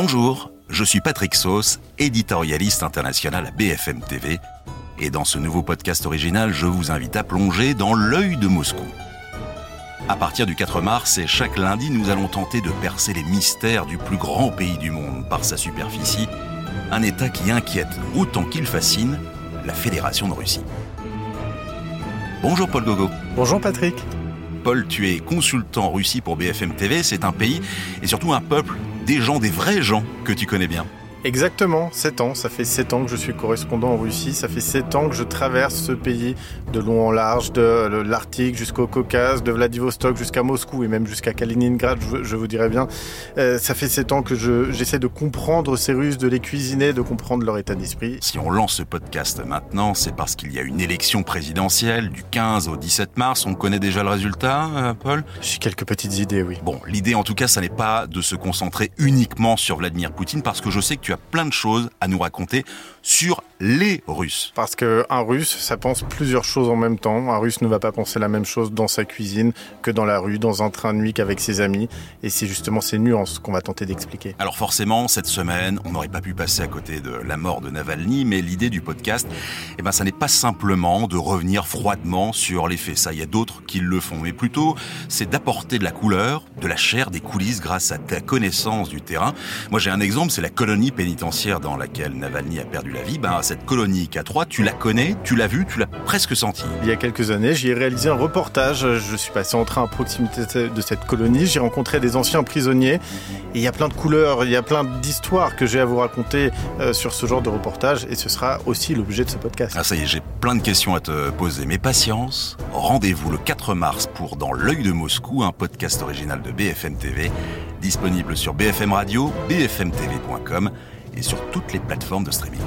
Bonjour, je suis Patrick Sauce, éditorialiste international à BFM TV, et dans ce nouveau podcast original, je vous invite à plonger dans l'œil de Moscou. À partir du 4 mars et chaque lundi, nous allons tenter de percer les mystères du plus grand pays du monde par sa superficie, un État qui inquiète autant qu'il fascine la Fédération de Russie. Bonjour Paul Gogo. Bonjour Patrick. Paul, tu es consultant en Russie pour BFM TV, c'est un pays et surtout un peuple, des gens, des vrais gens que tu connais bien. Exactement, 7 ans. Ça fait 7 ans que je suis correspondant en Russie. Ça fait 7 ans que je traverse ce pays de long en large, de l'Arctique jusqu'au Caucase, de Vladivostok jusqu'à Moscou et même jusqu'à Kaliningrad, je, vous dirais bien. Euh, ça fait 7 ans que j'essaie de comprendre ces Russes, de les cuisiner, de comprendre leur état d'esprit. Si on lance ce podcast maintenant, c'est parce qu'il y a une élection présidentielle du 15 au 17 mars. On connaît déjà le résultat, euh, Paul? J'ai quelques petites idées, oui. Bon, l'idée en tout cas, ça n'est pas de se concentrer uniquement sur Vladimir Poutine parce que je sais que tu as plein de choses à nous raconter sur les Russes. Parce qu'un Russe, ça pense plusieurs choses en même temps. Un Russe ne va pas penser la même chose dans sa cuisine que dans la rue, dans un train de nuit qu'avec ses amis. Et c'est justement ces nuances qu'on va tenter d'expliquer. Alors forcément, cette semaine, on n'aurait pas pu passer à côté de la mort de Navalny, mais l'idée du podcast, eh ben, ça n'est pas simplement de revenir froidement sur les faits. Ça, il y a d'autres qui le font. Mais plutôt, c'est d'apporter de la couleur, de la chair, des coulisses grâce à ta connaissance du terrain. Moi, j'ai un exemple, c'est la colonie pénitentiaire dans laquelle Navalny a perdu la vie. Ben, cette colonie K3, tu la connais, tu l'as vue, tu l'as presque sentie. Il y a quelques années, j'y ai réalisé un reportage. Je suis passé en train à proximité de cette colonie. J'ai rencontré des anciens prisonniers. Et il y a plein de couleurs, il y a plein d'histoires que j'ai à vous raconter euh, sur ce genre de reportage. Et ce sera aussi l'objet de ce podcast. Ah, ça y est, j'ai plein de questions à te poser. Mais patience, rendez-vous le 4 mars pour Dans l'œil de Moscou, un podcast original de BFM TV, disponible sur BFM Radio, bfmtv.com et sur toutes les plateformes de streaming.